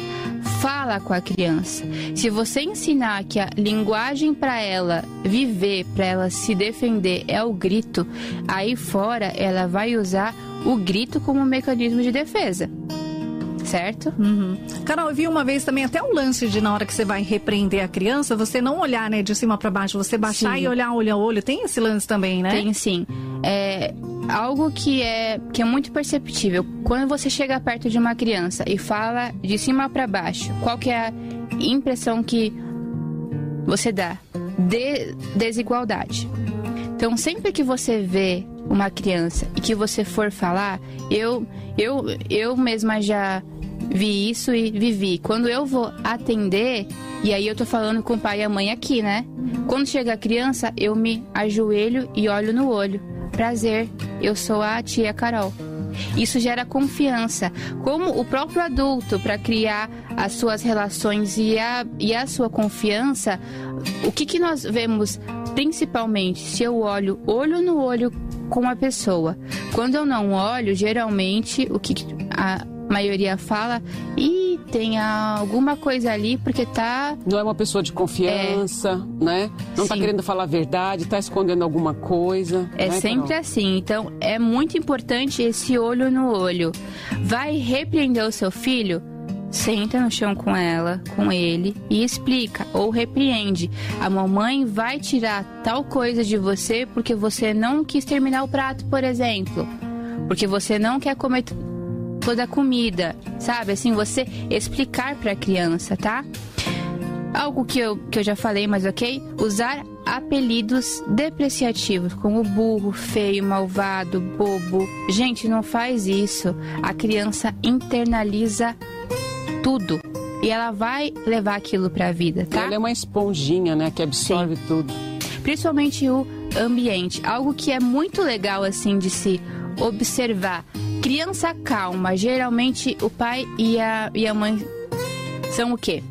Fala com a criança. Se você ensinar que a linguagem para ela viver, para ela se defender é o grito, aí fora ela vai usar o grito como mecanismo de defesa certo? Uhum. Carol, eu vi uma vez também até um lance de na hora que você vai repreender a criança, você não olhar, né, de cima para baixo, você baixar sim. e olhar olho a olho. Tem esse lance também, né? Tem sim. É algo que é que é muito perceptível. Quando você chega perto de uma criança e fala de cima para baixo, qual que é a impressão que você dá? De desigualdade. Então, sempre que você vê uma criança e que você for falar, eu eu eu mesma já vi isso e vivi. Quando eu vou atender, e aí eu tô falando com o pai e a mãe aqui, né? Quando chega a criança, eu me ajoelho e olho no olho. Prazer, eu sou a tia Carol. Isso gera confiança. Como o próprio adulto, para criar as suas relações e a, e a sua confiança, o que, que nós vemos principalmente se eu olho olho no olho com a pessoa? Quando eu não olho, geralmente o que a, maioria fala, e tem alguma coisa ali porque tá. Não é uma pessoa de confiança, é. né? Não tá Sim. tá querendo falar a verdade, tá escondendo alguma coisa. É né, sempre Carol? assim. Então é muito importante esse olho no olho. Vai repreender o seu filho? senta no chão com ela, com ele e explica ou repreende. A mamãe vai tirar tal coisa de você porque você não quis terminar o prato, por exemplo. Porque você não quer comer toda a comida, sabe? Assim, você explicar para a criança, tá? Algo que eu, que eu já falei, mas ok? Usar apelidos depreciativos, como burro, feio, malvado, bobo. Gente, não faz isso. A criança internaliza tudo. E ela vai levar aquilo para a vida, tá? Ela é uma esponjinha, né, que absorve Sim. tudo. Principalmente o ambiente. Algo que é muito legal, assim, de se observar. Criança calma, geralmente o pai e a, e a mãe são o quê?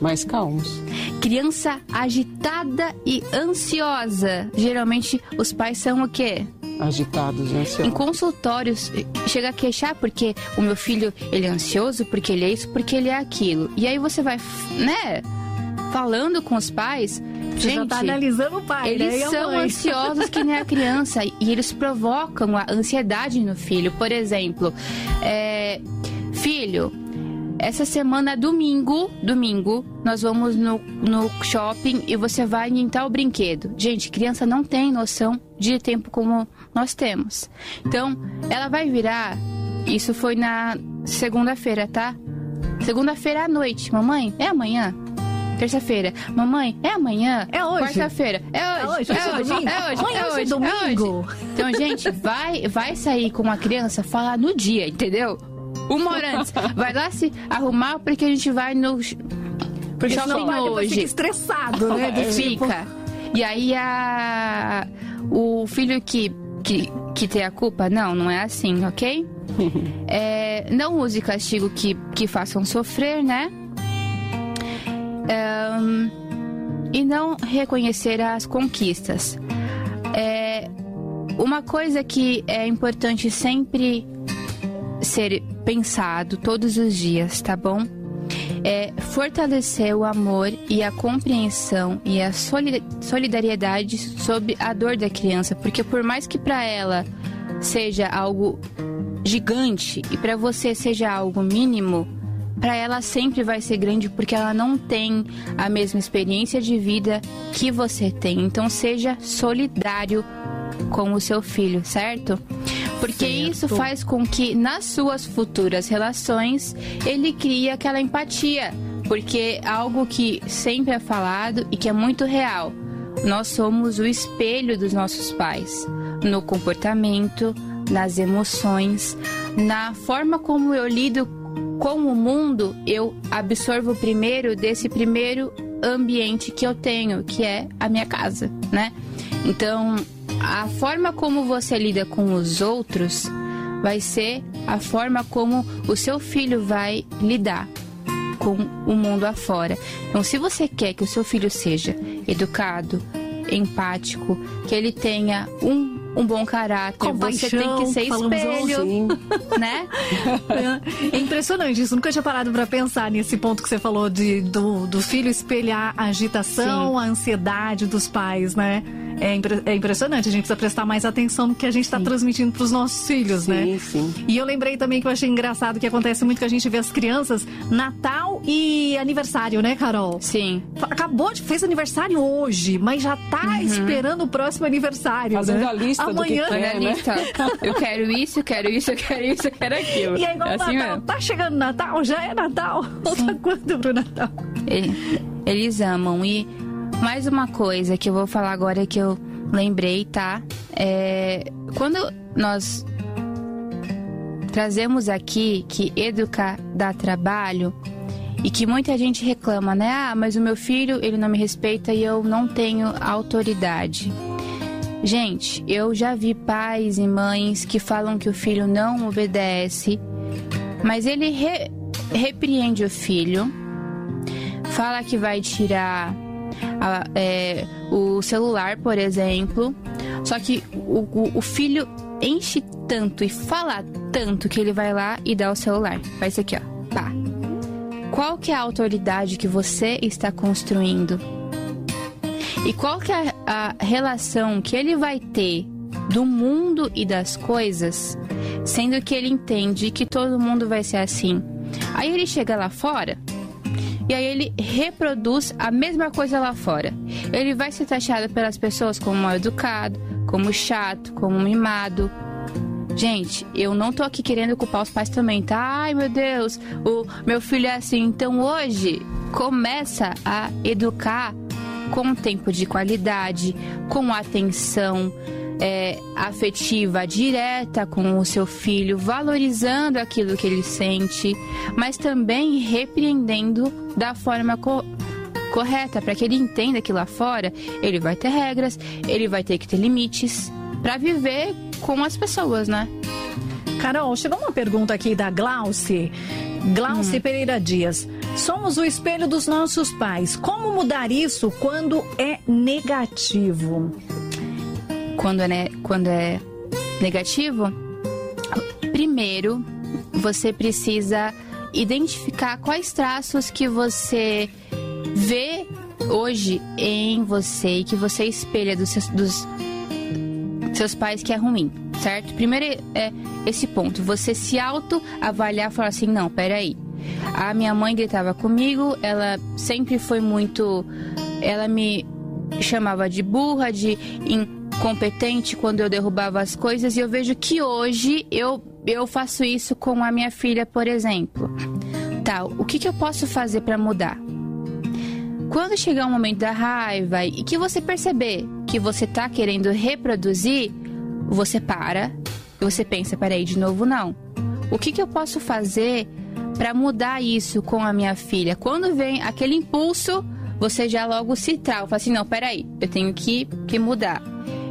Mais calmos. Criança agitada e ansiosa. Geralmente os pais são o quê? agitados e ansiosos. Em consultórios, chega a queixar porque o meu filho, ele é ansioso, porque ele é isso, porque ele é aquilo. E aí você vai, né, falando com os pais, você Gente, já tá analisando o pai, eles né? são ansiosos que nem a criança e eles provocam a ansiedade no filho. Por exemplo, é, filho, essa semana, domingo, domingo, nós vamos no, no shopping e você vai em tal brinquedo. Gente, criança não tem noção de tempo como nós temos. Então, ela vai virar. Isso foi na segunda-feira, tá? Segunda-feira à noite. Mamãe, é amanhã? Terça-feira. Mamãe, é amanhã? É hoje. Quarta-feira. É, é hoje. É hoje. É hoje. É hoje. É hoje. É hoje. domingo. Então, gente, vai, vai sair com a criança, falar no dia, entendeu? Uma hora antes. Vai lá se arrumar porque a gente vai no. Porque senão vai, hoje. fica estressado, né? Do tipo. Fica. E aí a. O filho que que, que tem a culpa? Não, não é assim, ok? é, não use castigo que, que façam sofrer, né? E não reconhecer as conquistas. É, uma coisa que é importante sempre ser pensado todos os dias, tá bom? É fortalecer o amor e a compreensão e a solidariedade sobre a dor da criança, porque por mais que para ela seja algo gigante e para você seja algo mínimo, para ela sempre vai ser grande porque ela não tem a mesma experiência de vida que você tem. Então seja solidário com o seu filho, certo? Porque certo. isso faz com que nas suas futuras relações ele crie aquela empatia, porque algo que sempre é falado e que é muito real. Nós somos o espelho dos nossos pais no comportamento, nas emoções, na forma como eu lido com o mundo, eu absorvo primeiro desse primeiro ambiente que eu tenho, que é a minha casa, né? Então, a forma como você lida com os outros vai ser a forma como o seu filho vai lidar com o mundo afora. Então, se você quer que o seu filho seja educado, empático, que ele tenha um um bom caráter, Compaixão, você tem que ser espelho, né? É impressionante isso. Nunca tinha parado para pensar nesse ponto que você falou de do, do filho espelhar a agitação, Sim. a ansiedade dos pais, né? É, impre é, impressionante, a gente precisa prestar mais atenção no que a gente está transmitindo para os nossos filhos, sim, né? Sim. E eu lembrei também que eu achei engraçado que acontece muito que a gente vê as crianças Natal e aniversário, né, Carol? Sim. Acabou de fez aniversário hoje, mas já tá uhum. esperando o próximo aniversário. Fazendo né? a lista Amanhã. do que quer, né? Eu quero isso, eu quero isso, eu quero isso, eu quero aquilo. E aí, igual é assim Natal, mesmo. tá chegando Natal, já é Natal. Falta quanto pro Natal? Eles amam. E mais uma coisa que eu vou falar agora que eu lembrei, tá? É, quando nós trazemos aqui que educar dá trabalho e que muita gente reclama, né? Ah, mas o meu filho, ele não me respeita e eu não tenho autoridade. Gente, eu já vi pais e mães que falam que o filho não obedece, mas ele re repreende o filho, fala que vai tirar a, é, o celular, por exemplo. Só que o, o, o filho enche tanto e fala tanto que ele vai lá e dá o celular. Faz isso aqui, ó. Pá. Qual que é a autoridade que você está construindo? E qual que é a relação que ele vai ter do mundo e das coisas, sendo que ele entende que todo mundo vai ser assim. Aí ele chega lá fora e aí ele reproduz a mesma coisa lá fora. Ele vai ser taxado pelas pessoas como mal educado, como chato, como mimado. Gente, eu não tô aqui querendo culpar os pais também, tá? Ai, meu Deus, o meu filho é assim. Então hoje começa a educar com tempo de qualidade, com atenção, é, afetiva direta com o seu filho, valorizando aquilo que ele sente, mas também repreendendo da forma co correta, para que ele entenda que lá fora ele vai ter regras, ele vai ter que ter limites para viver com as pessoas, né? Carol, chegou uma pergunta aqui da Glauce. Glauce hum. Pereira Dias. Somos o espelho dos nossos pais. Como mudar isso quando é negativo? quando é, quando é negativo, primeiro você precisa identificar quais traços que você vê hoje em você e que você espelha dos seus, dos seus pais que é ruim, certo? Primeiro é esse ponto, você se auto-avaliar e falar assim, não, peraí. A minha mãe gritava comigo, ela sempre foi muito. Ela me chamava de burra, de competente quando eu derrubava as coisas e eu vejo que hoje eu, eu faço isso com a minha filha, por exemplo. Tá, o que, que eu posso fazer para mudar? Quando chegar o momento da raiva e que você perceber que você tá querendo reproduzir, você para e você pensa, peraí, de novo não. O que, que eu posso fazer para mudar isso com a minha filha? Quando vem aquele impulso, você já logo se trava, fala assim, não, peraí, eu tenho que, que mudar.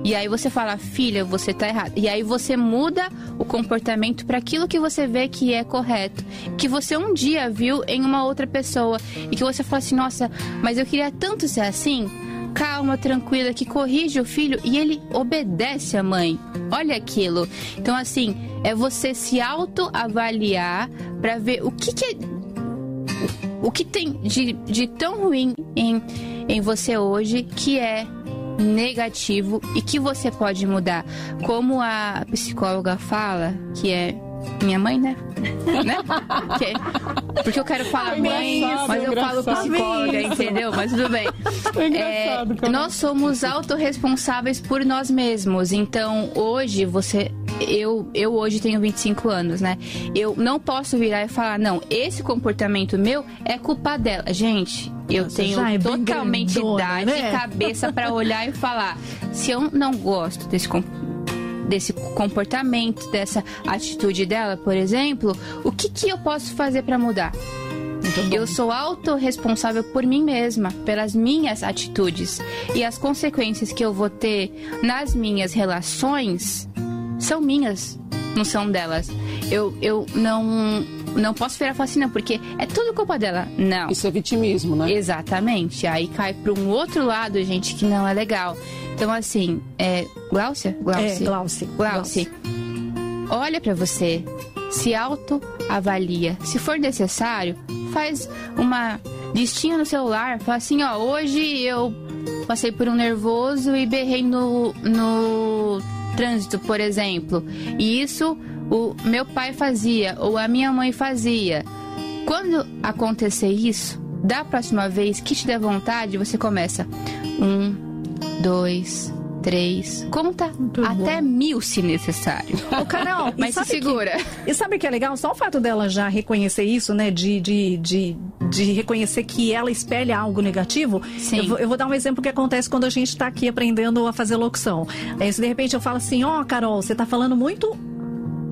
E aí você fala, filha, você tá errado. E aí você muda o comportamento para aquilo que você vê que é correto, que você um dia viu em uma outra pessoa e que você fala assim, nossa, mas eu queria tanto ser assim. Calma, tranquila, que corrige o filho e ele obedece a mãe. Olha aquilo. Então, assim, é você se autoavaliar para ver o que, que é o que tem de, de tão ruim em, em você hoje que é negativo e que você pode mudar. Como a psicóloga fala, que é minha mãe, né? né? Que, porque eu quero falar mãe, mas eu falo psicóloga, entendeu? Mas tudo bem. É, é nós somos autorresponsáveis por nós mesmos. Então, hoje, você. Eu, eu hoje tenho 25 anos, né? Eu não posso virar e falar, não, esse comportamento meu é culpa dela. Gente, eu Nossa, tenho é totalmente grandona, idade né? e cabeça para olhar e falar: se eu não gosto desse comportamento desse comportamento, dessa atitude dela, por exemplo, o que, que eu posso fazer para mudar? Eu sou autorresponsável por mim mesma, pelas minhas atitudes. E as consequências que eu vou ter nas minhas relações são minhas, não são delas. Eu, eu não não posso virar falar assim, porque é tudo culpa dela. Não. Isso é vitimismo, né? Exatamente. Aí cai para um outro lado, gente, que não é legal. Então, assim, é. Glaucia? Glaucia. É, Glaucia. Glaucia. Olha para você, se autoavalia. Se for necessário, faz uma listinha no celular. Fala assim, ó, hoje eu passei por um nervoso e berrei no, no trânsito, por exemplo. E isso o meu pai fazia ou a minha mãe fazia. Quando acontecer isso, da próxima vez que te der vontade, você começa. Um, dois, três. Conta Muito até bom. mil se necessário. Ô, Carol, mas se segura. Que, e sabe o que é legal? Só o fato dela já reconhecer isso, né? De, de, de, de reconhecer que ela espelha algo negativo. Sim. Eu, vou, eu vou dar um exemplo que acontece quando a gente está aqui aprendendo a fazer locução. É, se de repente eu falo assim, ó, oh, Carol, você está falando muito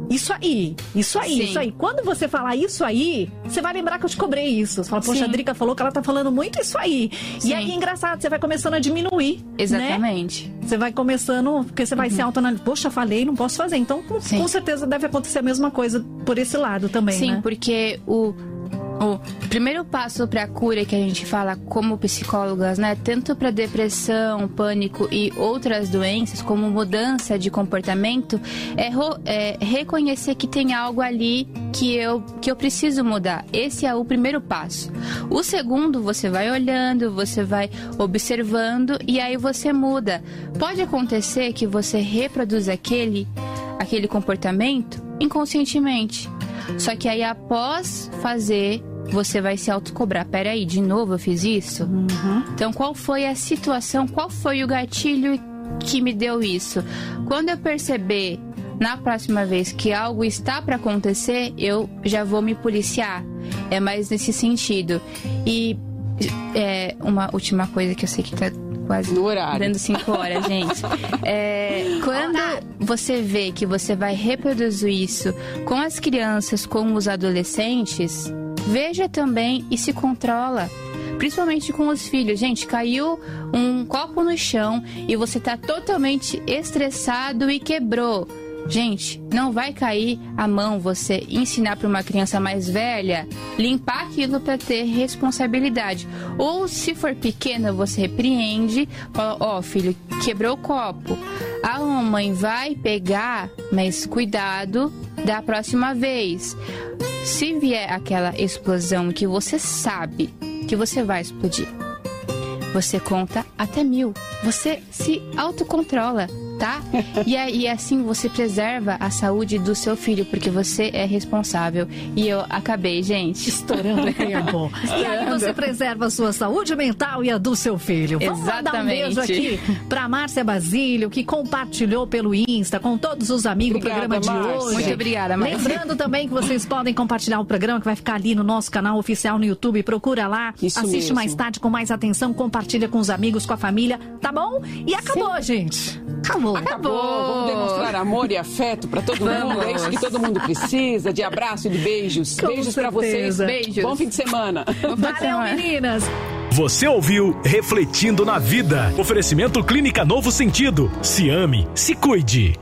isso aí, isso aí, Sim. isso aí. Quando você falar isso aí, você vai lembrar que eu te cobrei isso. Você fala, poxa, Sim. a Drica falou que ela tá falando muito isso aí. Sim. E aí, engraçado, você vai começando a diminuir. Né? Exatamente. Né? Você vai começando, porque você vai uhum. se autoanalisar. Poxa, falei, não posso fazer. Então, com, com, certeza deve acontecer a mesma coisa por esse lado também. Sim, né? porque o o primeiro passo para a cura que a gente fala como psicólogas, né, tanto para depressão, pânico e outras doenças, como mudança de comportamento, é, é, reconhecer que tem algo ali que eu, que eu preciso mudar. Esse é o primeiro passo. O segundo, você vai olhando, você vai observando e aí você muda. Pode acontecer que você reproduz aquele, aquele comportamento inconscientemente Só que aí após fazer, você vai se autocobrar. Peraí, de novo eu fiz isso? Uhum. Então qual foi a situação, qual foi o gatilho que me deu isso? Quando eu perceber na próxima vez que algo está para acontecer, eu já vou me policiar. É mais nesse sentido. E é, uma última coisa que eu sei que tá quase no horário. dando cinco horas, gente. É, quando você vê que você vai reproduzir isso com as crianças, com os adolescentes, veja também e se controla principalmente com os filhos. Gente, caiu um copo no chão e você está totalmente estressado e quebrou. Gente, não vai cair a mão você ensinar para uma criança mais velha limpar aquilo para ter responsabilidade. Ou se for pequena, você repreende, fala: "Ó, oh, filho, quebrou o copo. A mamãe vai pegar, mas cuidado da próxima vez." Se vier aquela explosão que você sabe que você vai explodir, você conta até mil. Você se autocontrola tá? E, e assim você preserva a saúde do seu filho, porque você é responsável. E eu acabei, gente. Estourando tempo. e aí você preserva a sua saúde mental e a do seu filho. Vamos Exatamente. mandar um beijo aqui pra Márcia Basílio, que compartilhou pelo Insta com todos os amigos obrigada, o programa de Márcia. hoje. Muito obrigada, Márcia. Lembrando também que vocês podem compartilhar o programa que vai ficar ali no nosso canal oficial no YouTube. Procura lá, Isso assiste mesmo. mais tarde com mais atenção, compartilha com os amigos, com a família, tá bom? E acabou, Sim. gente. Acabou. Acabou. Vamos demonstrar amor e afeto para todo mundo. É isso que todo mundo precisa, de abraço e de beijos. Com beijos para vocês. Beijos. Bom fim de semana. Valeu, meninas. Você ouviu Refletindo na Vida. Oferecimento Clínica Novo Sentido. Se ame, se cuide.